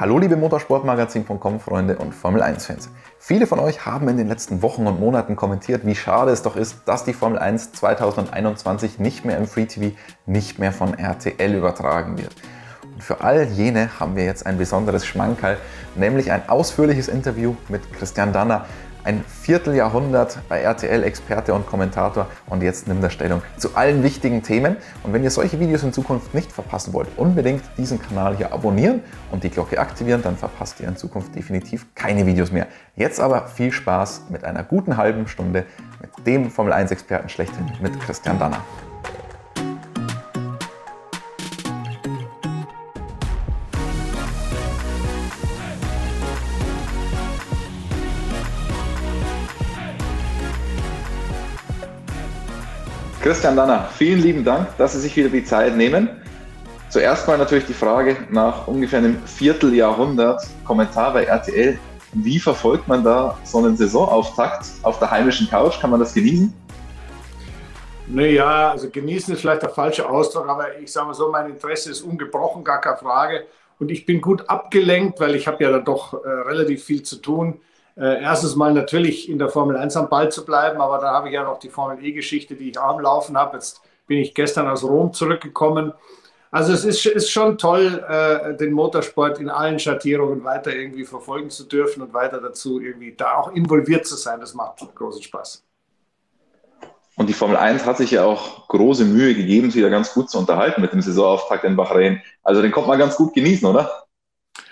Hallo liebe Motorsportmagazin.com Freunde und Formel 1 Fans. Viele von euch haben in den letzten Wochen und Monaten kommentiert, wie schade es doch ist, dass die Formel 1 2021 nicht mehr im Free TV, nicht mehr von RTL übertragen wird. Und für all jene haben wir jetzt ein besonderes Schmankerl, nämlich ein ausführliches Interview mit Christian Danner, ein Vierteljahrhundert bei RTL Experte und Kommentator und jetzt nimmt er Stellung zu allen wichtigen Themen. Und wenn ihr solche Videos in Zukunft nicht verpassen wollt, unbedingt diesen Kanal hier abonnieren und die Glocke aktivieren, dann verpasst ihr in Zukunft definitiv keine Videos mehr. Jetzt aber viel Spaß mit einer guten halben Stunde mit dem Formel 1 Experten schlechthin, mit Christian Danner. Christian Danner, vielen lieben Dank, dass Sie sich wieder die Zeit nehmen. Zuerst mal natürlich die Frage nach ungefähr einem Vierteljahrhundert Kommentar bei RTL. Wie verfolgt man da so einen Saisonauftakt auf der heimischen Couch? Kann man das genießen? Naja, also genießen ist vielleicht der falsche Ausdruck, aber ich sage mal so, mein Interesse ist ungebrochen, gar keine Frage. Und ich bin gut abgelenkt, weil ich habe ja da doch äh, relativ viel zu tun äh, erstens mal natürlich in der Formel 1 am Ball zu bleiben, aber dann habe ich ja noch die Formel E-Geschichte, die ich auch am Laufen habe. Jetzt bin ich gestern aus Rom zurückgekommen. Also es ist, ist schon toll, äh, den Motorsport in allen Schattierungen weiter irgendwie verfolgen zu dürfen und weiter dazu irgendwie da auch involviert zu sein. Das macht großen Spaß. Und die Formel 1 hat sich ja auch große Mühe gegeben, sich da ganz gut zu unterhalten mit dem Saisonauftakt in Bahrain. Also den kommt man ganz gut genießen, oder?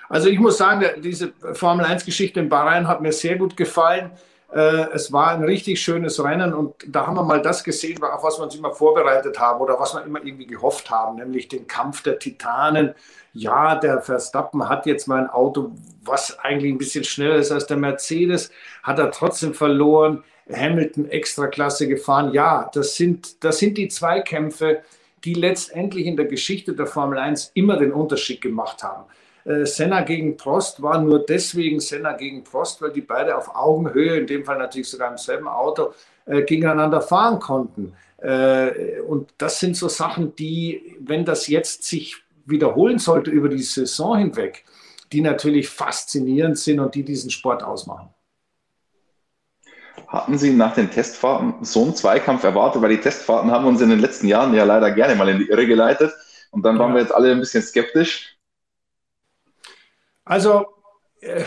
Also ich muss sagen, diese Formel 1-Geschichte in Bahrain hat mir sehr gut gefallen. Äh, es war ein richtig schönes Rennen und da haben wir mal das gesehen, auf was wir uns immer vorbereitet haben oder was wir immer irgendwie gehofft haben, nämlich den Kampf der Titanen. Ja, der Verstappen hat jetzt mal ein Auto, was eigentlich ein bisschen schneller ist als der Mercedes, hat er trotzdem verloren. Hamilton extra Klasse gefahren. Ja, das sind, das sind die Zweikämpfe, die letztendlich in der Geschichte der Formel 1 immer den Unterschied gemacht haben. Äh, Senna gegen Prost war nur deswegen Senna gegen Prost, weil die beide auf Augenhöhe, in dem Fall natürlich sogar im selben Auto, äh, gegeneinander fahren konnten. Äh, und das sind so Sachen, die, wenn das jetzt sich wiederholen sollte über die Saison hinweg, die natürlich faszinierend sind und die diesen Sport ausmachen. Hatten Sie nach den Testfahrten so einen Zweikampf erwartet? Weil die Testfahrten haben uns in den letzten Jahren ja leider gerne mal in die Irre geleitet. Und dann waren ja. wir jetzt alle ein bisschen skeptisch. Also äh,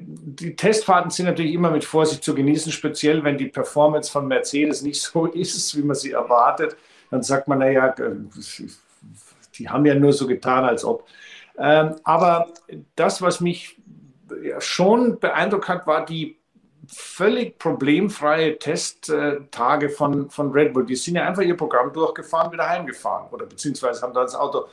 die Testfahrten sind natürlich immer mit Vorsicht zu genießen, speziell wenn die Performance von Mercedes nicht so ist, wie man sie erwartet. Dann sagt man, naja, äh, die haben ja nur so getan, als ob. Ähm, aber das, was mich schon beeindruckt hat, war die völlig problemfreie Testtage von, von Red Bull. Die sind ja einfach ihr Programm durchgefahren, wieder heimgefahren oder beziehungsweise haben da das Auto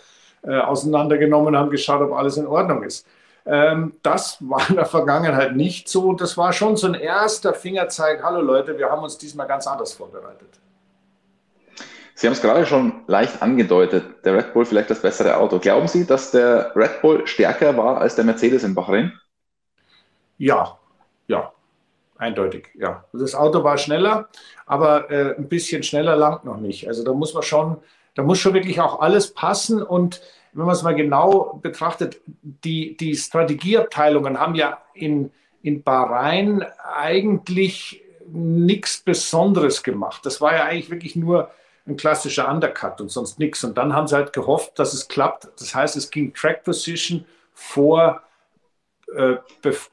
äh, auseinandergenommen, haben geschaut, ob alles in Ordnung ist. Ähm, das war in der Vergangenheit nicht so. Das war schon so ein erster Fingerzeig, hallo Leute, wir haben uns diesmal ganz anders vorbereitet. Sie haben es gerade schon leicht angedeutet, der Red Bull vielleicht das bessere Auto. Glauben Sie, dass der Red Bull stärker war als der Mercedes in Bahrain? Ja, ja, eindeutig, ja. Das Auto war schneller, aber äh, ein bisschen schneller langt noch nicht. Also da muss man schon da muss schon wirklich auch alles passen. Und wenn man es mal genau betrachtet, die, die Strategieabteilungen haben ja in, in Bahrain eigentlich nichts Besonderes gemacht. Das war ja eigentlich wirklich nur ein klassischer Undercut und sonst nichts. Und dann haben sie halt gehofft, dass es klappt. Das heißt, es ging Track Position vor äh,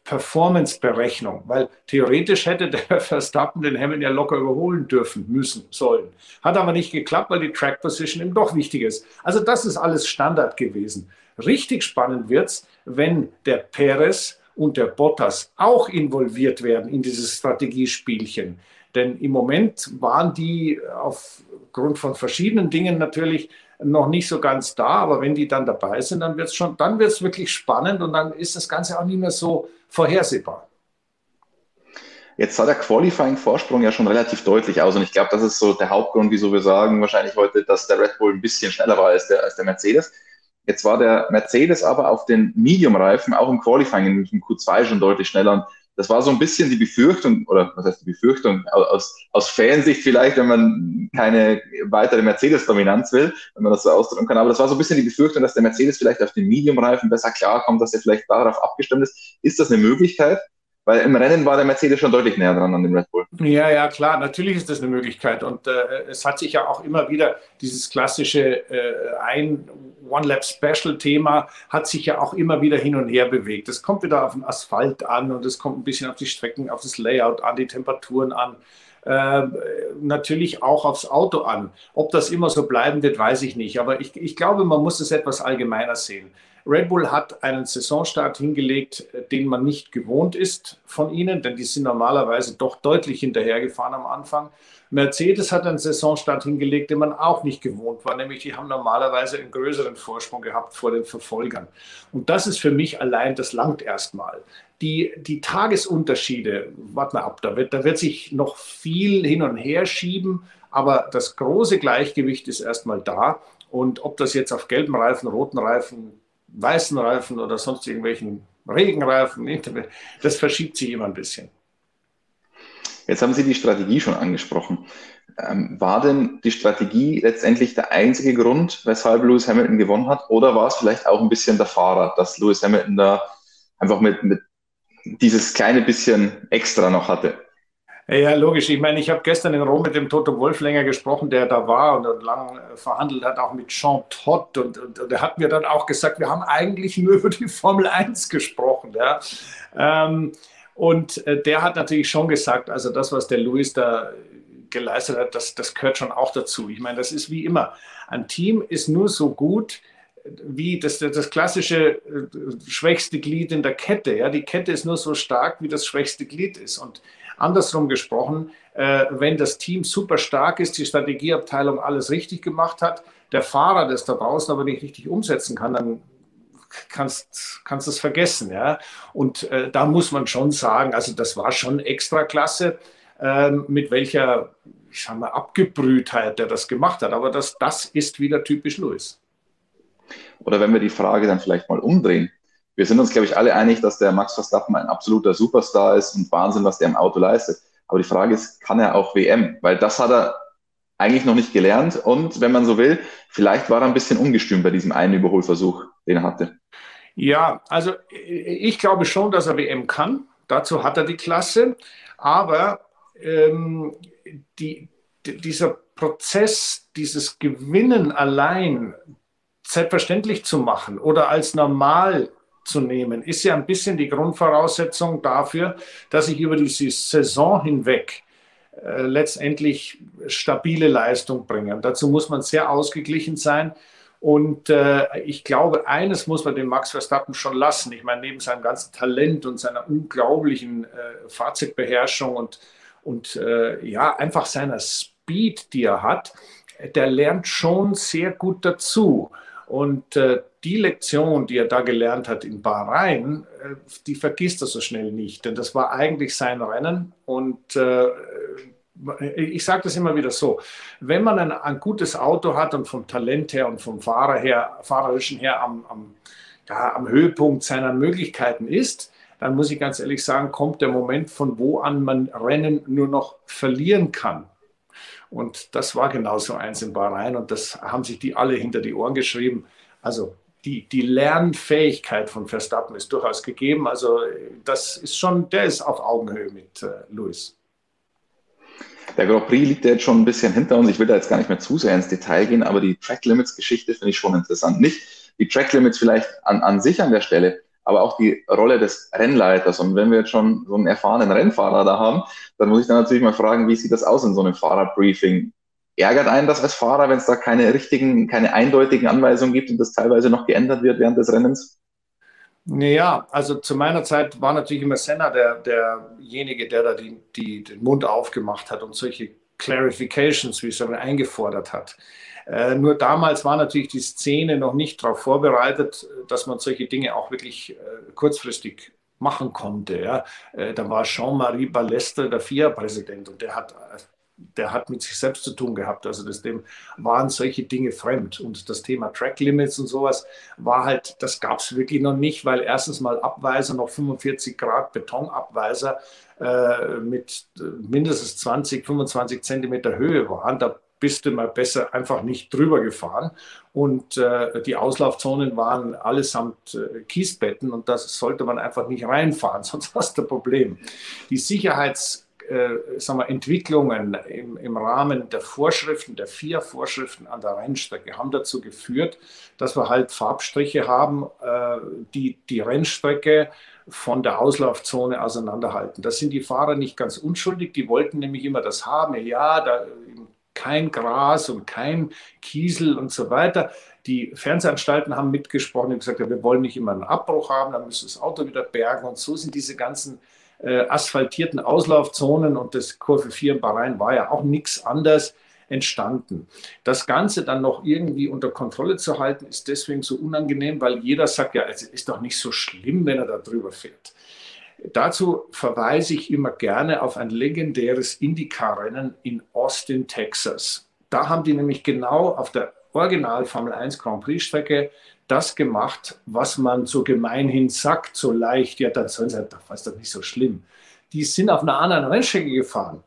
Performance-Berechnung, weil theoretisch hätte der Verstappen den Hamilton ja locker überholen dürfen, müssen, sollen. Hat aber nicht geklappt, weil die Track Position ihm doch wichtig ist. Also das ist alles Standard gewesen. Richtig spannend wird es, wenn der Perez und der Bottas auch involviert werden in dieses Strategiespielchen. Denn im Moment waren die aufgrund von verschiedenen Dingen natürlich noch nicht so ganz da, aber wenn die dann dabei sind, dann wird es schon, dann wird es wirklich spannend und dann ist das Ganze auch nicht mehr so vorhersehbar. Jetzt sah der Qualifying-Vorsprung ja schon relativ deutlich aus und ich glaube, das ist so der Hauptgrund, wieso wir sagen wahrscheinlich heute, dass der Red Bull ein bisschen schneller war als der, als der Mercedes. Jetzt war der Mercedes aber auf den Medium-Reifen auch im Qualifying im Q2 schon deutlich schneller und das war so ein bisschen die Befürchtung, oder was heißt die Befürchtung, aus, aus Fansicht vielleicht, wenn man keine weitere Mercedes-Dominanz will, wenn man das so ausdrücken kann, aber das war so ein bisschen die Befürchtung, dass der Mercedes vielleicht auf den Medium-Reifen besser klarkommt, dass er vielleicht darauf abgestimmt ist. Ist das eine Möglichkeit? Weil im Rennen war der Mercedes schon deutlich näher dran an dem Red Bull. Ja, ja, klar, natürlich ist das eine Möglichkeit. Und äh, es hat sich ja auch immer wieder dieses klassische äh, ein One-Lap-Special-Thema hat sich ja auch immer wieder hin und her bewegt. Es kommt wieder auf den Asphalt an und es kommt ein bisschen auf die Strecken, auf das Layout an, die Temperaturen an. Äh, natürlich auch aufs Auto an. Ob das immer so bleiben wird, weiß ich nicht. Aber ich, ich glaube, man muss es etwas allgemeiner sehen. Red Bull hat einen Saisonstart hingelegt, äh, den man nicht gewohnt ist von ihnen, denn die sind normalerweise doch deutlich hinterhergefahren am Anfang. Mercedes hat einen Saisonstart hingelegt, den man auch nicht gewohnt war, nämlich die haben normalerweise einen größeren Vorsprung gehabt vor den Verfolgern. Und das ist für mich allein, das langt erstmal. Die, die Tagesunterschiede, warte mal ab, da wird, da wird sich noch viel hin und her schieben, aber das große Gleichgewicht ist erstmal da. Und ob das jetzt auf gelben Reifen, roten Reifen, weißen Reifen oder sonst irgendwelchen Regenreifen, das verschiebt sich immer ein bisschen. Jetzt haben Sie die Strategie schon angesprochen. Ähm, war denn die Strategie letztendlich der einzige Grund, weshalb Lewis Hamilton gewonnen hat? Oder war es vielleicht auch ein bisschen der Fahrer, dass Lewis Hamilton da einfach mit, mit dieses kleine bisschen extra noch hatte? Ja, logisch. Ich meine, ich habe gestern in Rom mit dem Toto Wolf länger gesprochen, der da war und lang äh, verhandelt hat, auch mit Jean Todt. Und, und, und er hat mir dann auch gesagt, wir haben eigentlich nur über die Formel 1 gesprochen. Ja. Ähm, und äh, der hat natürlich schon gesagt, also das, was der Luis da geleistet hat, das, das gehört schon auch dazu. Ich meine, das ist wie immer. Ein Team ist nur so gut, wie das, das klassische äh, schwächste Glied in der Kette. Ja? Die Kette ist nur so stark, wie das schwächste Glied ist. Und andersrum gesprochen, äh, wenn das Team super stark ist, die Strategieabteilung alles richtig gemacht hat, der Fahrer das da draußen aber nicht richtig umsetzen kann, dann kannst, kannst es vergessen. Ja? Und äh, da muss man schon sagen, also das war schon extra klasse, äh, mit welcher, ich sag mal, Abgebrühtheit der das gemacht hat. Aber das, das ist wieder typisch Louis. Oder wenn wir die Frage dann vielleicht mal umdrehen. Wir sind uns, glaube ich, alle einig, dass der Max Verstappen ein absoluter Superstar ist und Wahnsinn, was der im Auto leistet. Aber die Frage ist, kann er auch WM? Weil das hat er eigentlich noch nicht gelernt und wenn man so will, vielleicht war er ein bisschen ungestüm bei diesem einen Überholversuch, den er hatte. Ja, also ich glaube schon, dass er WM kann. Dazu hat er die Klasse. Aber ähm, die, dieser Prozess, dieses Gewinnen allein selbstverständlich zu machen oder als normal zu nehmen, ist ja ein bisschen die Grundvoraussetzung dafür, dass ich über diese Saison hinweg äh, letztendlich stabile Leistung bringe. Und dazu muss man sehr ausgeglichen sein. Und äh, ich glaube, eines muss man dem Max Verstappen schon lassen. Ich meine, neben seinem ganzen Talent und seiner unglaublichen äh, Fahrzeugbeherrschung und, und äh, ja, einfach seiner Speed, die er hat, der lernt schon sehr gut dazu. Und äh, die Lektion, die er da gelernt hat in Bahrain, äh, die vergisst er so schnell nicht. Denn das war eigentlich sein Rennen. Und äh, ich sage das immer wieder so, wenn man ein, ein, gutes Auto hat und vom Talent her und vom Fahrer her, fahrerischen her am, am, ja, am Höhepunkt seiner Möglichkeiten ist, dann muss ich ganz ehrlich sagen, kommt der Moment, von wo an man Rennen nur noch verlieren kann. Und das war genauso eins in Bahrain und das haben sich die alle hinter die Ohren geschrieben. Also die, die Lernfähigkeit von Verstappen ist durchaus gegeben. Also das ist schon, der ist auf Augenhöhe mit äh, Lewis. Der Grand Prix liegt ja jetzt schon ein bisschen hinter uns. Ich will da jetzt gar nicht mehr zu sehr ins Detail gehen, aber die Track Limits Geschichte finde ich schon interessant. Nicht die Track Limits vielleicht an, an sich an der Stelle, aber auch die Rolle des Rennleiters. Und wenn wir jetzt schon so einen erfahrenen Rennfahrer da haben, dann muss ich dann natürlich mal fragen, wie sieht das aus in so einem Fahrerbriefing? Ärgert einen das als Fahrer, wenn es da keine richtigen, keine eindeutigen Anweisungen gibt und das teilweise noch geändert wird während des Rennens? Naja, also zu meiner Zeit war natürlich immer Senna der, derjenige, der da die, die, den Mund aufgemacht hat und solche Clarifications, wie es dann eingefordert hat. Äh, nur damals war natürlich die Szene noch nicht darauf vorbereitet, dass man solche Dinge auch wirklich äh, kurzfristig machen konnte. Ja. Äh, da war Jean-Marie Ballester der FIA-Präsident und der hat der hat mit sich selbst zu tun gehabt. Also das, dem waren solche Dinge fremd. Und das Thema Track Limits und sowas war halt, das gab es wirklich noch nicht, weil erstens mal Abweiser, noch 45 Grad Betonabweiser äh, mit äh, mindestens 20, 25 Zentimeter Höhe waren. Da bist du mal besser einfach nicht drüber gefahren. Und äh, die Auslaufzonen waren allesamt äh, Kiesbetten und das sollte man einfach nicht reinfahren, sonst hast du ein Problem. Die Sicherheits äh, sagen wir, Entwicklungen im, im, Rahmen der Vorschriften, der vier Vorschriften an der Rennstrecke, haben dazu geführt, dass wir halt Farbstriche haben, äh, die die Rennstrecke von der Auslaufzone auseinanderhalten. Das sind die Fahrer nicht ganz unschuldig, die wollten nämlich immer das haben, ja, da kein Gras und kein Kiesel und so weiter. Die Fernsehanstalten haben mitgesprochen und gesagt, ja, wir wollen nicht immer einen Abbruch haben, dann müssen wir das Auto wieder bergen. Und so sind diese ganzen äh, asphaltierten Auslaufzonen und das Kurve 4 in Bahrain war ja auch nichts anderes entstanden. Das Ganze dann noch irgendwie unter Kontrolle zu halten, ist deswegen so unangenehm, weil jeder sagt, ja, es ist doch nicht so schlimm, wenn er da drüber fährt. Dazu verweise ich immer gerne auf ein legendäres Indycar-Rennen in Austin, Texas. Da haben die nämlich genau auf der Original Formel 1 Grand Prix Strecke das gemacht, was man so gemeinhin sagt, so leicht, ja, dann sollen sie halt, das ist doch nicht so schlimm. Die sind auf einer anderen Rennstrecke gefahren.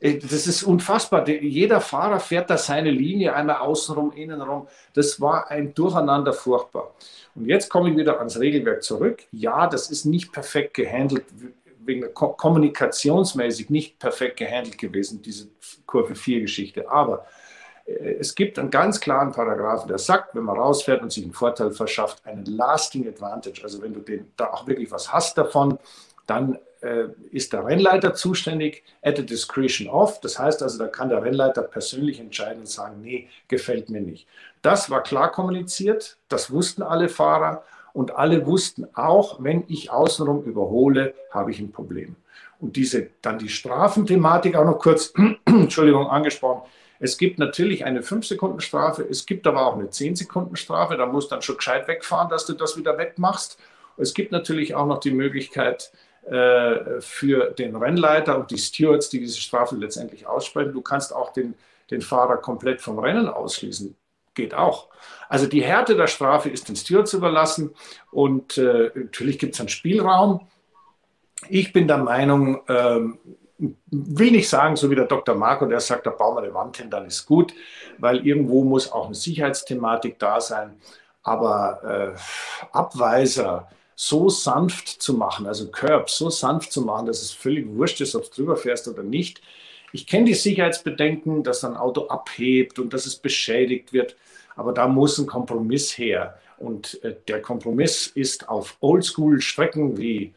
Äh, das ist unfassbar. Jeder Fahrer fährt da seine Linie einmal außenrum, innenrum. Das war ein Durcheinander furchtbar. Und jetzt komme ich wieder ans Regelwerk zurück. Ja, das ist nicht perfekt gehandelt, wegen der kommunikationsmäßig nicht perfekt gehandelt gewesen, diese Kurve 4 Geschichte. Aber es gibt einen ganz klaren Paragraphen, der sagt, wenn man rausfährt und sich einen Vorteil verschafft, einen lasting advantage, also wenn du den, da auch wirklich was hast davon, dann äh, ist der Rennleiter zuständig at the discretion of. Das heißt also, da kann der Rennleiter persönlich entscheiden und sagen, nee, gefällt mir nicht. Das war klar kommuniziert, das wussten alle Fahrer und alle wussten auch, wenn ich außenrum überhole, habe ich ein Problem. Und diese, dann die Strafenthematik auch noch kurz, Entschuldigung, angesprochen. Es gibt natürlich eine 5-Sekunden-Strafe, es gibt aber auch eine 10-Sekunden-Strafe. Da musst du dann schon gescheit wegfahren, dass du das wieder wegmachst. Es gibt natürlich auch noch die Möglichkeit, äh, für den Rennleiter und die Stewards, die diese Strafe letztendlich aussprechen. Du kannst auch den, den Fahrer komplett vom Rennen ausschließen. Geht auch. Also die Härte der Strafe ist den Stewards überlassen und äh, natürlich gibt es einen Spielraum. Ich bin der Meinung, ähm, nicht sagen, so wie der Dr. Marco, der sagt, da bauen wir eine Wand hin, dann ist gut, weil irgendwo muss auch eine Sicherheitsthematik da sein. Aber äh, Abweiser, so sanft zu machen, also Curb so sanft zu machen, dass es völlig wurscht ist, ob du drüber fährst oder nicht. Ich kenne die Sicherheitsbedenken, dass ein Auto abhebt und dass es beschädigt wird, aber da muss ein Kompromiss her. Und äh, der Kompromiss ist auf Oldschool-Strecken wie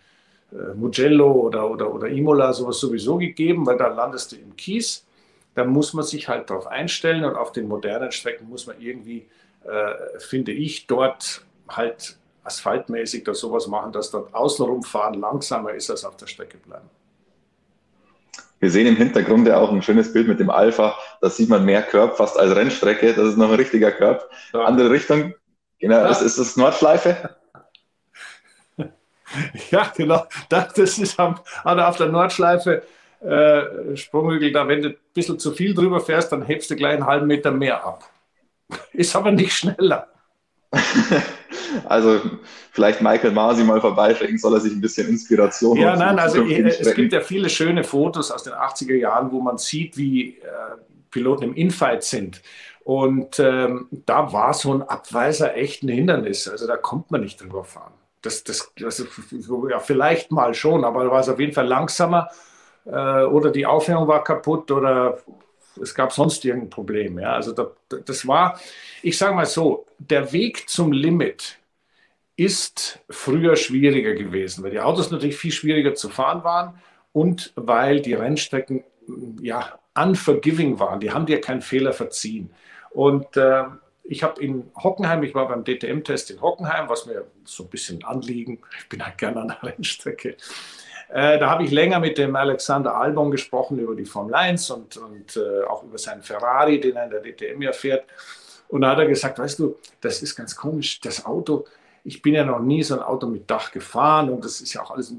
Mugello oder, oder, oder Imola sowas sowieso gegeben, weil da landest du im Kies. Da muss man sich halt darauf einstellen und auf den modernen Strecken muss man irgendwie, äh, finde ich, dort halt asphaltmäßig da sowas machen, dass dort außenrum fahren langsamer ist als auf der Strecke bleiben. Wir sehen im Hintergrund ja auch ein schönes Bild mit dem Alpha. Da sieht man mehr Körb fast als Rennstrecke. Das ist noch ein richtiger Körb. Ja. Andere Richtung. Genau, ja. das ist das Nordschleife. Ja, genau. Das, das ist am, auf der Nordschleife äh, Sprunghügel. Da, wenn du ein bisschen zu viel drüber fährst, dann hebst du gleich einen halben Meter mehr ab. Ist aber nicht schneller. Also vielleicht Michael Masi mal vorbeischicken, soll er sich ein bisschen Inspiration Ja, nein, also äh, es gibt ja viele schöne Fotos aus den 80er Jahren, wo man sieht, wie äh, Piloten im Infight sind. Und ähm, da war so ein Abweiser echt ein Hindernis. Also da kommt man nicht drüber fahren. Das, das, das ja, vielleicht mal schon, aber da war es auf jeden Fall langsamer äh, oder die Aufhängung war kaputt oder es gab sonst irgendein Problem. Ja? Also da, das war, ich sage mal so, der Weg zum Limit ist früher schwieriger gewesen, weil die Autos natürlich viel schwieriger zu fahren waren und weil die Rennstrecken ja unforgiving waren. Die haben dir keinen Fehler verziehen. Und äh, ich habe in Hockenheim, ich war beim DTM-Test in Hockenheim, was mir so ein bisschen anliegen, ich bin halt gerne an der Rennstrecke. Äh, da habe ich länger mit dem Alexander Albon gesprochen über die Formel 1 und, und äh, auch über seinen Ferrari, den er in der DTM ja fährt. Und da hat er gesagt, weißt du, das ist ganz komisch, das Auto, ich bin ja noch nie so ein Auto mit Dach gefahren und das ist ja auch alles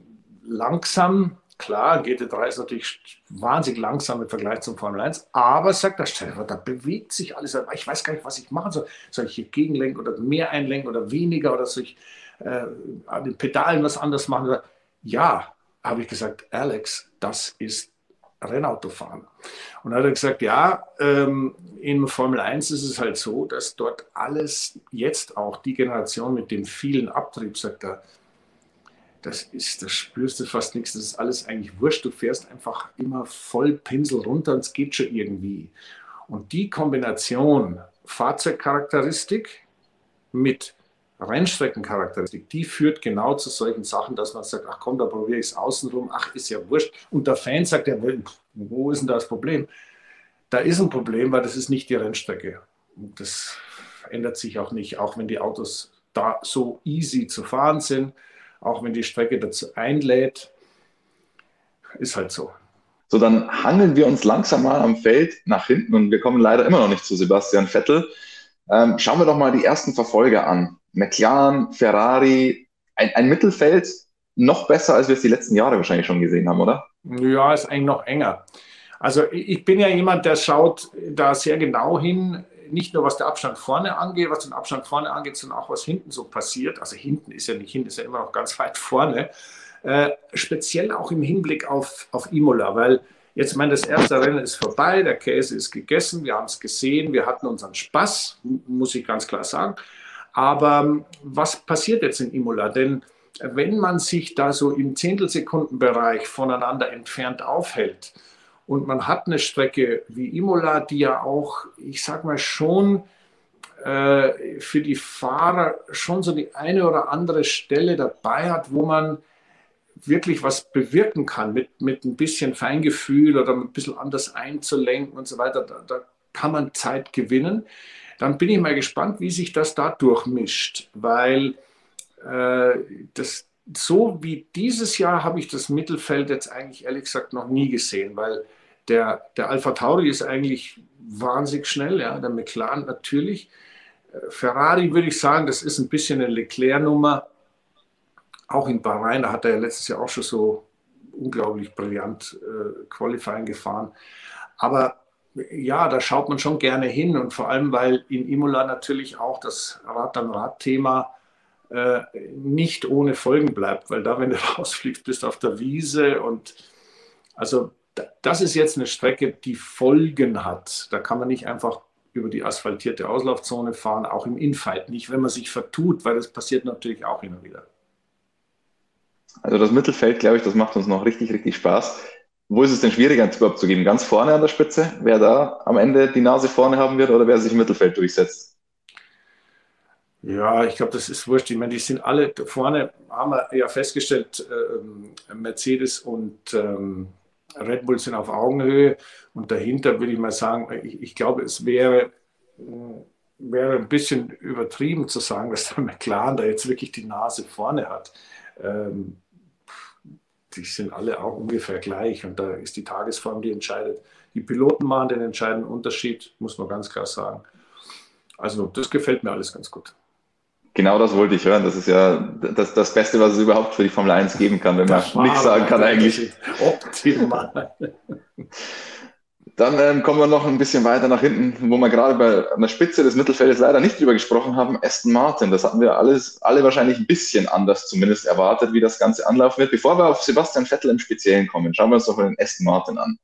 langsam, Klar, GT3 ist natürlich wahnsinnig langsam im Vergleich zum Formel 1, aber sagt der Stefan, da bewegt sich alles. Ich weiß gar nicht, was ich machen soll. Soll ich hier gegenlenken oder mehr einlenken oder weniger oder soll ich äh, an den Pedalen was anders machen? Ja, habe ich gesagt, Alex, das ist Rennautofahren. Und dann hat er gesagt, ja, ähm, in Formel 1 ist es halt so, dass dort alles jetzt auch die Generation mit dem vielen Abtrieb, sagt er, das ist, da spürst du fast nichts, das ist alles eigentlich wurscht. Du fährst einfach immer voll Pinsel runter und es geht schon irgendwie. Und die Kombination Fahrzeugcharakteristik mit Rennstreckencharakteristik, die führt genau zu solchen Sachen, dass man sagt, ach komm, da probiere ich es außenrum, ach, ist ja wurscht. Und der Fan sagt, ja, wo ist denn das Problem? Da ist ein Problem, weil das ist nicht die Rennstrecke. Und das ändert sich auch nicht, auch wenn die Autos da so easy zu fahren sind, auch wenn die Strecke dazu einlädt. Ist halt so. So, dann hangeln wir uns langsam mal am Feld nach hinten und wir kommen leider immer noch nicht zu Sebastian Vettel. Ähm, schauen wir doch mal die ersten Verfolger an. McLaren, Ferrari, ein, ein Mittelfeld noch besser, als wir es die letzten Jahre wahrscheinlich schon gesehen haben, oder? Ja, ist eigentlich noch enger. Also ich bin ja jemand, der schaut da sehr genau hin, nicht nur was der Abstand vorne angeht, was den Abstand vorne angeht, sondern auch was hinten so passiert. Also hinten ist ja nicht hinten, ist ja immer noch ganz weit vorne. Äh, speziell auch im Hinblick auf, auf Imola, weil jetzt, meine, das erste Rennen ist vorbei, der Käse ist gegessen, wir haben es gesehen, wir hatten unseren Spaß, muss ich ganz klar sagen. Aber ähm, was passiert jetzt in Imola? Denn wenn man sich da so im Zehntelsekundenbereich voneinander entfernt aufhält und man hat eine Strecke wie Imola, die ja auch, ich sag mal schon, äh, für die Fahrer schon so die eine oder andere Stelle dabei hat, wo man wirklich was bewirken kann mit, mit ein bisschen Feingefühl oder ein bisschen anders einzulenken und so weiter. Da, da kann man Zeit gewinnen dann bin ich mal gespannt, wie sich das da durchmischt, weil äh, das, so wie dieses Jahr habe ich das Mittelfeld jetzt eigentlich ehrlich gesagt noch nie gesehen, weil der, der Alpha Tauri ist eigentlich wahnsinnig schnell, ja, der McLaren natürlich. Äh, Ferrari würde ich sagen, das ist ein bisschen eine Leclerc-Nummer. Auch in Bahrain, da hat er ja letztes Jahr auch schon so unglaublich brillant äh, Qualifying gefahren. Aber ja, da schaut man schon gerne hin und vor allem, weil in Imola natürlich auch das Rad-an-Rad-Thema äh, nicht ohne Folgen bleibt, weil da, wenn du rausfliegst, bist du auf der Wiese und also das ist jetzt eine Strecke, die Folgen hat. Da kann man nicht einfach über die asphaltierte Auslaufzone fahren, auch im Infight nicht, wenn man sich vertut, weil das passiert natürlich auch immer wieder. Also das Mittelfeld, glaube ich, das macht uns noch richtig, richtig Spaß. Wo ist es denn schwieriger, einen Tipp abzugeben? Ganz vorne an der Spitze, wer da am Ende die Nase vorne haben wird oder wer sich im Mittelfeld durchsetzt? Ja, ich glaube, das ist wurscht. Ich meine, die sind alle vorne, haben wir ja festgestellt, äh, Mercedes und ähm, Red Bull sind auf Augenhöhe. Und dahinter würde ich mal sagen, ich, ich glaube, es wäre, wäre ein bisschen übertrieben zu sagen, dass der McLaren da jetzt wirklich die Nase vorne hat. Ähm, die sind alle auch ungefähr gleich und da ist die Tagesform, die entscheidet. Die Piloten machen den entscheidenden Unterschied, muss man ganz klar sagen. Also das gefällt mir alles ganz gut. Genau das wollte ich hören. Das ist ja das, das Beste, was es überhaupt für die Formel 1 geben kann, wenn man nichts sagen kann eigentlich. Optimal. Dann ähm, kommen wir noch ein bisschen weiter nach hinten, wo wir gerade bei einer Spitze des Mittelfeldes leider nicht drüber gesprochen haben. Aston Martin, das hatten wir alles, alle wahrscheinlich ein bisschen anders zumindest erwartet, wie das Ganze anlaufen wird. Bevor wir auf Sebastian Vettel im Speziellen kommen, schauen wir uns doch mal den Aston Martin an.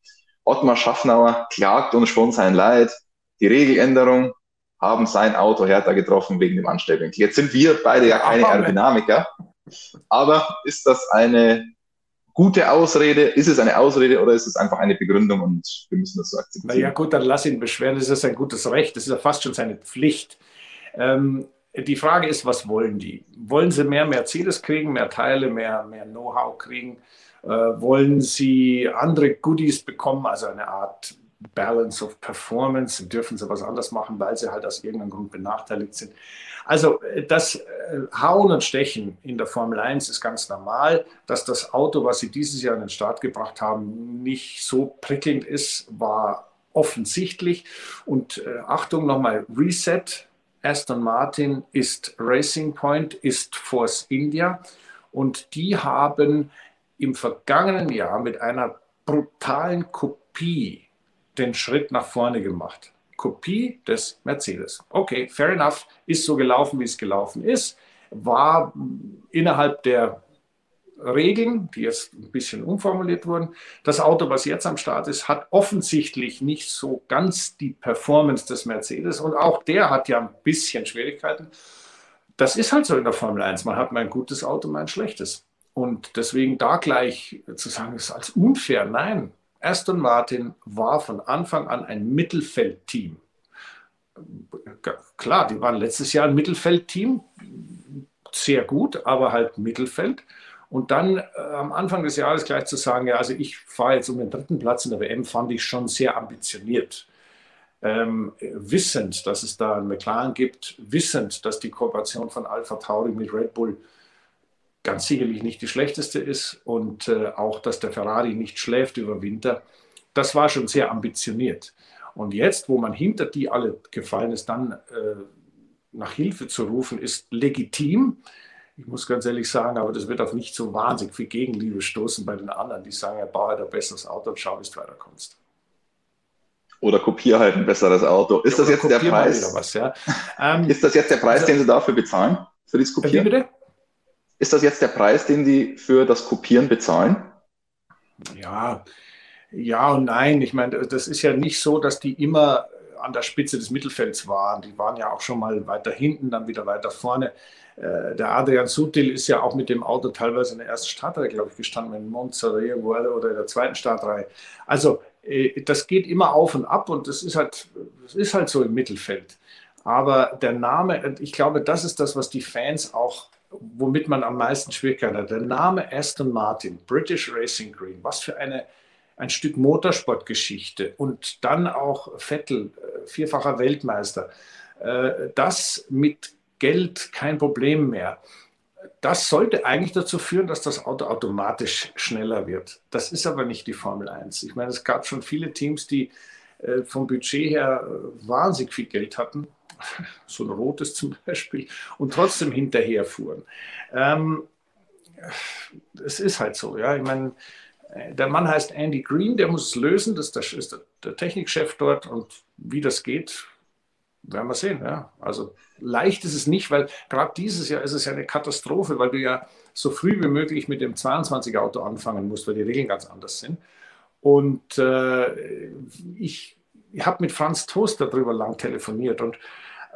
Ottmar Schaffnauer klagt uns schon sein Leid. Die Regeländerung haben sein Auto härter getroffen wegen dem Anstellwinkel. Jetzt sind wir beide ja keine Aerodynamiker, aber ist das eine gute Ausrede? Ist es eine Ausrede oder ist es einfach eine Begründung und wir müssen das so akzeptieren? Na ja, gut, dann lass ihn beschweren. Das ist ein gutes Recht. Das ist ja fast schon seine Pflicht. Ähm, die Frage ist, was wollen die? Wollen sie mehr Mercedes kriegen, mehr Teile, mehr, mehr Know-how kriegen? Äh, wollen sie andere Goodies bekommen, also eine Art Balance of Performance? Dürfen sie was anders machen, weil sie halt aus irgendeinem Grund benachteiligt sind? Also äh, das äh, Hauen und Stechen in der Formel 1 ist ganz normal. Dass das Auto, was sie dieses Jahr in den Start gebracht haben, nicht so prickelnd ist, war offensichtlich. Und äh, Achtung nochmal, Reset. Aston Martin ist Racing Point, ist Force India. Und die haben im vergangenen Jahr mit einer brutalen Kopie den Schritt nach vorne gemacht. Kopie des Mercedes. Okay, fair enough, ist so gelaufen, wie es gelaufen ist, war innerhalb der Regeln, die jetzt ein bisschen umformuliert wurden. Das Auto, was jetzt am Start ist, hat offensichtlich nicht so ganz die Performance des Mercedes und auch der hat ja ein bisschen Schwierigkeiten. Das ist halt so in der Formel 1. Man hat mal ein gutes Auto, mal ein schlechtes. Und deswegen da gleich zu sagen, ist als unfair. Nein, Aston Martin war von Anfang an ein Mittelfeldteam. Klar, die waren letztes Jahr ein Mittelfeldteam, sehr gut, aber halt Mittelfeld. Und dann äh, am Anfang des Jahres gleich zu sagen, ja, also ich fahre jetzt um den dritten Platz in der WM, fand ich schon sehr ambitioniert. Ähm, wissend, dass es da einen McLaren gibt, wissend, dass die Kooperation von Alpha Tauri mit Red Bull ganz sicherlich nicht die schlechteste ist und äh, auch, dass der Ferrari nicht schläft über Winter, das war schon sehr ambitioniert. Und jetzt, wo man hinter die alle gefallen ist, dann äh, nach Hilfe zu rufen, ist legitim. Ich muss ganz ehrlich sagen, aber das wird auf nicht so wahnsinnig viel Gegenliebe stoßen bei den anderen, die sagen, ja, baue halt ein besseres Auto und schau, bis du weiterkommst. Oder kopiere halt ein besseres Auto. Ist ja, das jetzt der Preis? Was, ja. ähm, ist das jetzt der Preis, also, den Sie dafür bezahlen? Für das Kopieren? Wie bitte? Ist das jetzt der Preis, den Sie für das Kopieren bezahlen? Ja, ja und nein. Ich meine, das ist ja nicht so, dass die immer an der Spitze des Mittelfelds waren. Die waren ja auch schon mal weiter hinten, dann wieder weiter vorne. Äh, der Adrian Sutil ist ja auch mit dem Auto teilweise in der ersten Startreihe, glaube ich, gestanden, in irgendwo oder in der zweiten Startreihe. Also äh, das geht immer auf und ab und das ist halt, das ist halt so im Mittelfeld. Aber der Name, ich glaube, das ist das, was die Fans auch womit man am meisten Schwierigkeiten hat. Der Name Aston Martin, British Racing Green, was für eine, ein Stück Motorsportgeschichte und dann auch Vettel, äh, vierfacher Weltmeister, äh, das mit Geld kein Problem mehr. Das sollte eigentlich dazu führen, dass das Auto automatisch schneller wird. Das ist aber nicht die Formel 1. Ich meine, es gab schon viele Teams, die äh, vom Budget her wahnsinnig viel Geld hatten so ein rotes zum Beispiel, und trotzdem hinterherfuhren. Ähm, es ist halt so, ja. Ich meine, der Mann heißt Andy Green, der muss es lösen, das ist der, der Technikchef dort und wie das geht, werden wir sehen. Ja. Also leicht ist es nicht, weil gerade dieses Jahr ist es ja eine Katastrophe, weil du ja so früh wie möglich mit dem 22er Auto anfangen musst, weil die Regeln ganz anders sind. Und äh, ich, ich habe mit Franz Toast darüber lang telefoniert und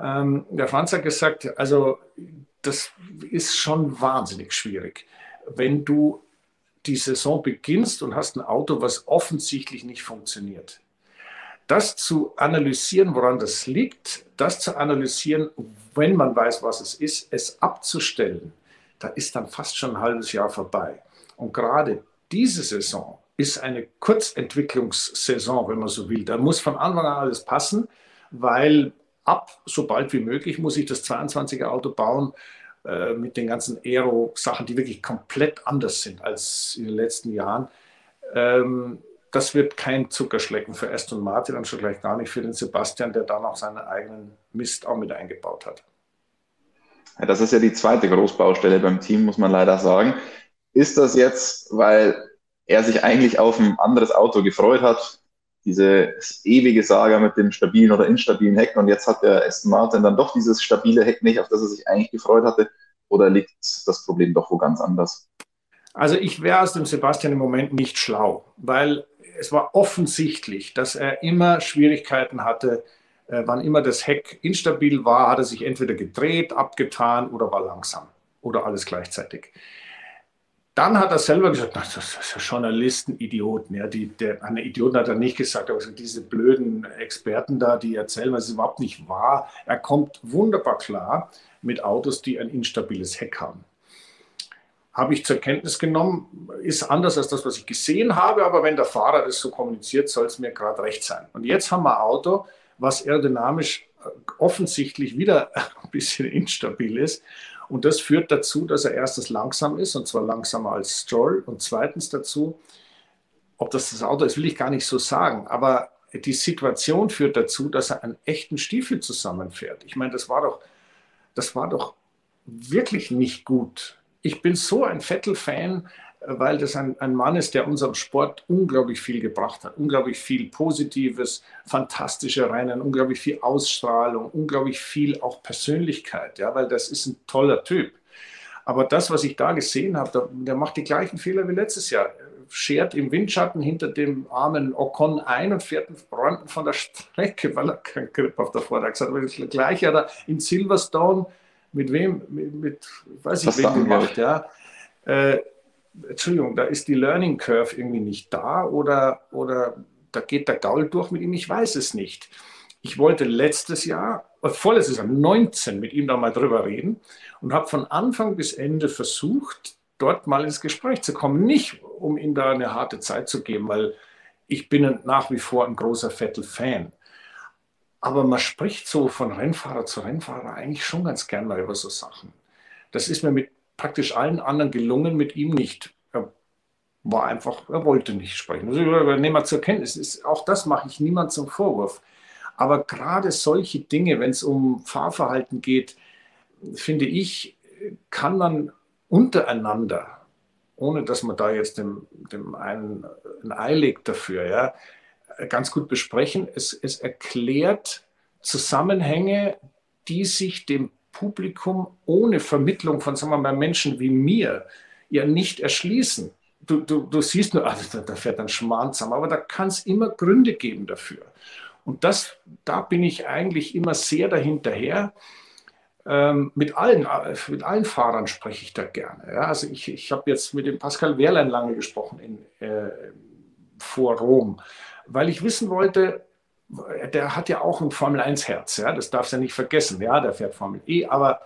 ähm, der Franz hat gesagt, also das ist schon wahnsinnig schwierig, wenn du die Saison beginnst und hast ein Auto, was offensichtlich nicht funktioniert. Das zu analysieren, woran das liegt, das zu analysieren, wenn man weiß, was es ist, es abzustellen, da ist dann fast schon ein halbes Jahr vorbei. Und gerade diese Saison ist eine Kurzentwicklungssaison, wenn man so will. Da muss von Anfang an alles passen, weil ab, so bald wie möglich, muss ich das 22er Auto bauen äh, mit den ganzen Aero-Sachen, die wirklich komplett anders sind als in den letzten Jahren. Ähm, das wird kein Zuckerschlecken für Aston Martin und schon gleich gar nicht für den Sebastian, der da noch seinen eigenen Mist auch mit eingebaut hat. Ja, das ist ja die zweite Großbaustelle beim Team, muss man leider sagen. Ist das jetzt, weil er sich eigentlich auf ein anderes Auto gefreut hat, diese ewige Saga mit dem stabilen oder instabilen Heck und jetzt hat der Aston Martin dann doch dieses stabile Heck nicht, auf das er sich eigentlich gefreut hatte? Oder liegt das Problem doch wo ganz anders? Also ich wäre aus dem Sebastian im Moment nicht schlau, weil es war offensichtlich, dass er immer Schwierigkeiten hatte, äh, wann immer das Heck instabil war, hat er sich entweder gedreht, abgetan oder war langsam oder alles gleichzeitig. Dann hat er selber gesagt, das ja Journalisten, Idioten. Ja, die, der, eine Idioten hat er nicht gesagt, aber diese blöden Experten da, die erzählen, was ist überhaupt nicht wahr. Er kommt wunderbar klar mit Autos, die ein instabiles Heck haben. Habe ich zur Kenntnis genommen, ist anders als das, was ich gesehen habe, aber wenn der Fahrer das so kommuniziert, soll es mir gerade recht sein. Und jetzt haben wir ein Auto, was aerodynamisch äh, offensichtlich wieder ein bisschen instabil ist und das führt dazu, dass er erstens langsam ist, und zwar langsamer als Stroll. Und zweitens dazu, ob das das Auto ist, will ich gar nicht so sagen. Aber die Situation führt dazu, dass er einen echten Stiefel zusammenfährt. Ich meine, das war doch, das war doch wirklich nicht gut ich bin so ein Vettel-Fan, weil das ein, ein Mann ist, der unserem Sport unglaublich viel gebracht hat. Unglaublich viel Positives, fantastische Rennen, unglaublich viel Ausstrahlung, unglaublich viel auch Persönlichkeit, ja, weil das ist ein toller Typ. Aber das, was ich da gesehen habe, der, macht die gleichen Fehler wie letztes Jahr. Schert im Windschatten hinter dem armen Ocon ein und fährt einen von der Strecke, weil er keinen Grip auf der Vorderachse hat. Aber das gleiche hat er in Silverstone mit wem, mit, mit weiß ich, wem gemacht, ja. Äh, Entschuldigung, da ist die Learning Curve irgendwie nicht da oder, oder da geht der Gaul durch mit ihm, ich weiß es nicht. Ich wollte letztes Jahr, äh, vorletztes Jahr, 19 mit ihm da mal drüber reden und habe von Anfang bis Ende versucht, dort mal ins Gespräch zu kommen. Nicht, um ihm da eine harte Zeit zu geben, weil ich bin nach wie vor ein großer Vettel-Fan. Aber man spricht so von Rennfahrer zu Rennfahrer eigentlich schon ganz gern mal über so Sachen. Das ist mir mit praktisch allen anderen gelungen, mit ihm nicht. Er war einfach, er wollte nicht sprechen. Also nehmen wir zur Kenntnis. Ist, auch das mache ich niemand zum Vorwurf. Aber gerade solche Dinge, wenn es um Fahrverhalten geht, finde ich, kann man untereinander, ohne dass man da jetzt dem, dem einen ein Ei legt dafür, ja, ganz gut besprechen. Es, es erklärt Zusammenhänge, die sich dem Publikum ohne Vermittlung von sagen wir mal, Menschen wie mir ja nicht erschließen. Du, du, du siehst nur, also da, fährt ein Schmarrn zusammen, aber da kann es immer Gründe geben dafür. Und das, da bin ich eigentlich immer sehr dahinterher. Ähm, mit, allen, mit allen Fahrern spreche ich da gerne. Ja, also ich, ich habe jetzt mit dem Pascal Wehrlein lange gesprochen in, äh, vor Rom, weil ich wissen wollte, der hat ja auch ein Formel-1-Herz, ja, das darfst du ja nicht vergessen. Ja, der fährt Formel E, aber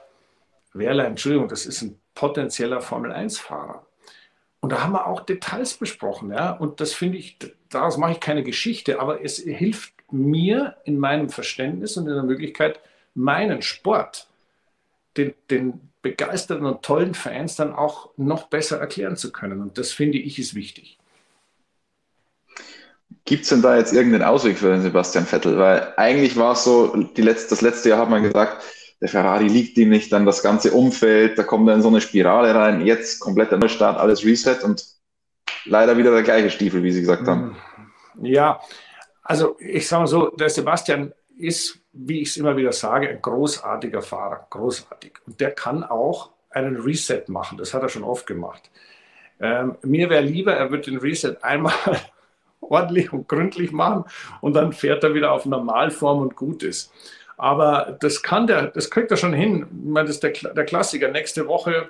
Wehrlein, Entschuldigung, das ist ein potenzieller Formel-1-Fahrer. Und da haben wir auch Details besprochen, ja, und das finde ich, daraus mache ich keine Geschichte, aber es hilft mir in meinem Verständnis und in der Möglichkeit, meinen Sport den, den begeisterten und tollen Fans dann auch noch besser erklären zu können. Und das finde ich ist wichtig. Gibt es denn da jetzt irgendeinen Ausweg für den Sebastian Vettel? Weil eigentlich war es so, letzte, das letzte Jahr hat man gesagt, der Ferrari liegt ihm nicht, dann das ganze Umfeld, da kommt er in so eine Spirale rein, jetzt kompletter Neustart, alles Reset und leider wieder der gleiche Stiefel, wie Sie gesagt haben. Ja, also ich sage mal so, der Sebastian ist, wie ich es immer wieder sage, ein großartiger Fahrer, großartig. Und der kann auch einen Reset machen, das hat er schon oft gemacht. Ähm, mir wäre lieber, er wird den Reset einmal ordentlich und gründlich machen und dann fährt er wieder auf Normalform und gut ist. Aber das kann der, das kriegt er schon hin. Ich meine, das ist der, der Klassiker. Nächste Woche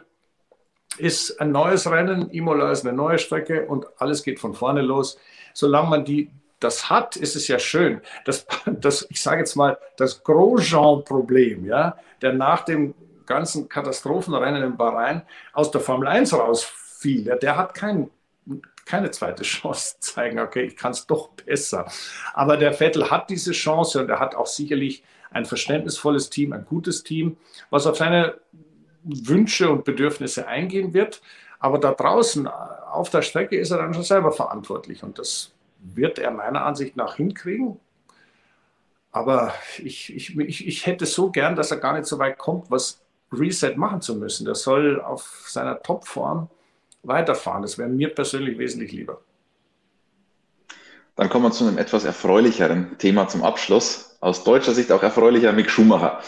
ist ein neues Rennen, Imola ist eine neue Strecke und alles geht von vorne los. Solange man die, das hat, ist es ja schön. Das, das ich sage jetzt mal, das Grosjean-Problem, ja, der nach dem ganzen Katastrophenrennen in Bahrain aus der Formel 1 rausfiel, der hat keinen keine zweite Chance zeigen, okay, ich kann es doch besser. Aber der Vettel hat diese Chance und er hat auch sicherlich ein verständnisvolles Team, ein gutes Team, was auf seine Wünsche und Bedürfnisse eingehen wird. Aber da draußen auf der Strecke ist er dann schon selber verantwortlich und das wird er meiner Ansicht nach hinkriegen. Aber ich, ich, ich, ich hätte so gern, dass er gar nicht so weit kommt, was Reset machen zu müssen. Der soll auf seiner Topform weiterfahren. Das wäre mir persönlich wesentlich lieber. Dann kommen wir zu einem etwas erfreulicheren Thema zum Abschluss. Aus deutscher Sicht auch erfreulicher Mick Schumacher.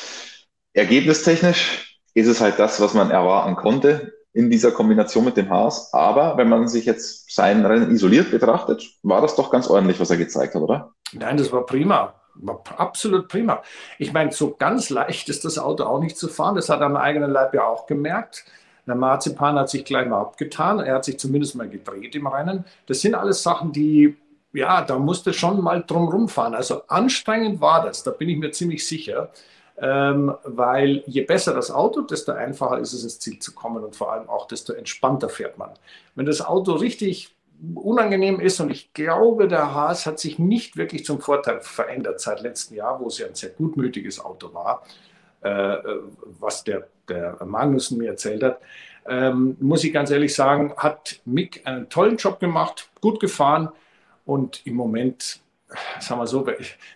Ergebnistechnisch ist es halt das, was man erwarten konnte in dieser Kombination mit dem Haas. Aber wenn man sich jetzt sein Rennen isoliert betrachtet, war das doch ganz ordentlich, was er gezeigt hat, oder? Nein, das war prima. War absolut prima. Ich meine, so ganz leicht ist das Auto auch nicht zu fahren. Das hat er am eigenen Leib ja auch gemerkt. Der Marzipan hat sich gleich mal abgetan. Er hat sich zumindest mal gedreht im Rennen. Das sind alles Sachen, die, ja, da musste schon mal drum rumfahren. Also anstrengend war das, da bin ich mir ziemlich sicher. Ähm, weil je besser das Auto, desto einfacher ist es ins Ziel zu kommen und vor allem auch desto entspannter fährt man. Wenn das Auto richtig unangenehm ist und ich glaube, der Haas hat sich nicht wirklich zum Vorteil verändert seit letztem Jahr, wo es ja ein sehr gutmütiges Auto war, äh, was der der Magnussen mir erzählt hat, ähm, muss ich ganz ehrlich sagen, hat Mick einen tollen Job gemacht, gut gefahren und im Moment sagen wir so,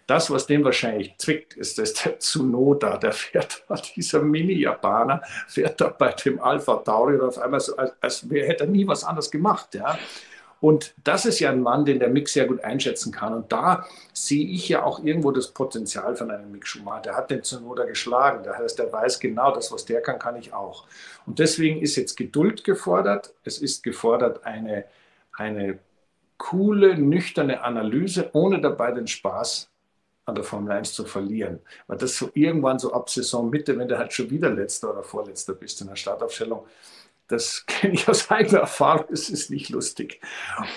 das, was den wahrscheinlich zwickt, ist, dass der Tsunoda, der fährt da, dieser Mini-Japaner, fährt da bei dem Alpha Tauri auf einmal so, als, als hätte er nie was anderes gemacht. Ja. Und das ist ja ein Mann, den der Mick sehr gut einschätzen kann. Und da sehe ich ja auch irgendwo das Potenzial von einem Mick Schumacher. Der hat den Zunoda geschlagen. Das heißt, der weiß genau, das, was der kann, kann ich auch. Und deswegen ist jetzt Geduld gefordert. Es ist gefordert eine, eine coole, nüchterne Analyse, ohne dabei den Spaß an der Formel 1 zu verlieren. Weil das so irgendwann so ab Saisonmitte, wenn du halt schon wieder letzter oder vorletzter bist in der Startaufstellung, das kenne ich aus eigener Erfahrung, das ist nicht lustig.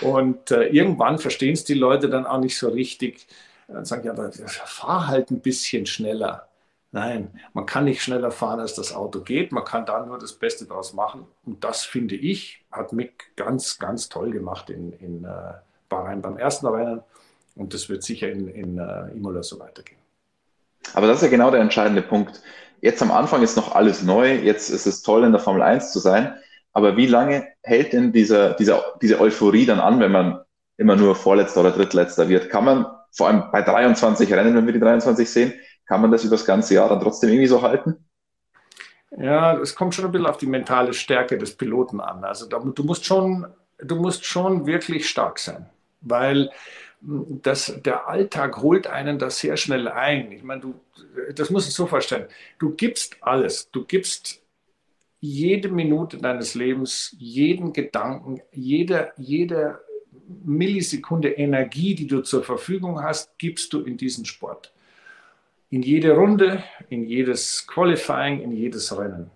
Und äh, irgendwann verstehen es die Leute dann auch nicht so richtig. Dann sagen ja, aber fahr halt ein bisschen schneller. Nein, man kann nicht schneller fahren, als das Auto geht. Man kann da nur das Beste daraus machen. Und das finde ich, hat Mick ganz, ganz toll gemacht in, in äh, Bahrain beim ersten Rennen. Und das wird sicher in, in uh, Imola so weitergehen. Aber das ist ja genau der entscheidende Punkt. Jetzt am Anfang ist noch alles neu. Jetzt ist es toll, in der Formel 1 zu sein. Aber wie lange hält denn dieser, dieser, diese Euphorie dann an, wenn man immer nur Vorletzter oder Drittletzter wird? Kann man, vor allem bei 23 Rennen, wenn wir die 23 sehen, kann man das über das ganze Jahr dann trotzdem irgendwie so halten? Ja, es kommt schon ein bisschen auf die mentale Stärke des Piloten an. Also da, du, musst schon, du musst schon wirklich stark sein, weil das, der Alltag holt einen da sehr schnell ein. Ich meine, du, das muss ich so vorstellen. Du gibst alles. Du gibst jede Minute deines Lebens, jeden Gedanken, jede, jede Millisekunde Energie, die du zur Verfügung hast, gibst du in diesen Sport. In jede Runde, in jedes Qualifying, in jedes Rennen.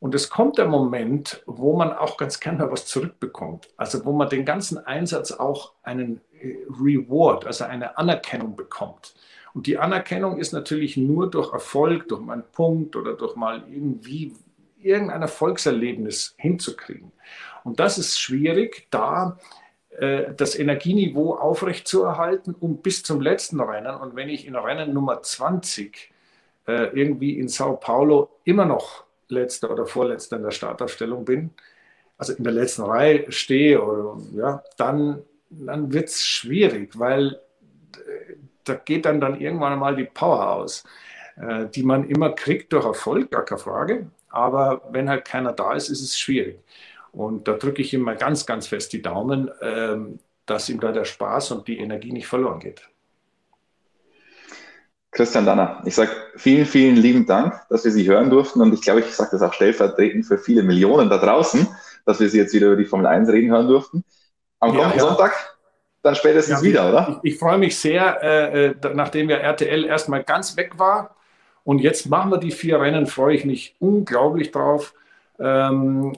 Und es kommt der Moment, wo man auch ganz gerne was zurückbekommt. Also wo man den ganzen Einsatz auch einen Reward, also eine Anerkennung bekommt. Und die Anerkennung ist natürlich nur durch Erfolg, durch einen Punkt oder durch mal irgendwie irgendein Erfolgserlebnis hinzukriegen. Und das ist schwierig, da äh, das Energieniveau aufrechtzuerhalten, um bis zum letzten Rennen. Und wenn ich in Rennen Nummer 20 äh, irgendwie in Sao Paulo immer noch letzter oder vorletzter in der Startaufstellung bin, also in der letzten Reihe stehe, oder, ja, dann, dann wird es schwierig, weil äh, da geht dann, dann irgendwann mal die Power aus, äh, die man immer kriegt durch Erfolg, gar keine Frage. Aber wenn halt keiner da ist, ist es schwierig. Und da drücke ich ihm mal ganz, ganz fest die Daumen, ähm, dass ihm da der Spaß und die Energie nicht verloren geht. Christian Danner, ich sage vielen, vielen lieben Dank, dass wir Sie hören durften und ich glaube, ich sage das auch stellvertretend für viele Millionen da draußen, dass wir Sie jetzt wieder über die Formel 1 reden hören durften. Am ja, kommenden ja. Sonntag dann spätestens ja, wieder, oder? Ich, ich freue mich sehr, äh, äh nachdem ja RTL erstmal ganz weg war und jetzt machen wir die vier Rennen, freue ich mich unglaublich drauf. Ähm,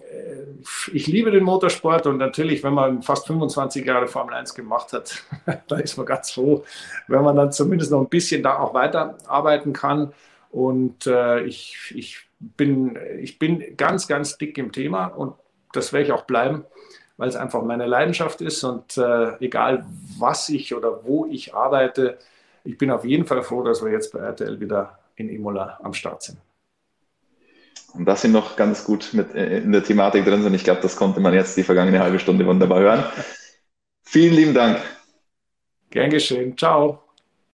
ich liebe den Motorsport und natürlich, wenn man fast 25 Jahre Formel 1 gemacht hat, da ist man ganz froh, wenn man dann zumindest noch ein bisschen da auch weiterarbeiten kann. Und äh, ich, ich, bin, ich bin ganz, ganz dick im Thema und das werde ich auch bleiben, weil es einfach meine Leidenschaft ist. Und äh, egal, was ich oder wo ich arbeite, ich bin auf jeden Fall froh, dass wir jetzt bei RTL wieder in Imola am Start sind. Und das sind noch ganz gut mit äh, in der Thematik drin sind. Ich glaube, das konnte man jetzt die vergangene halbe Stunde wunderbar hören. Vielen lieben Dank. Gern geschehen. Ciao.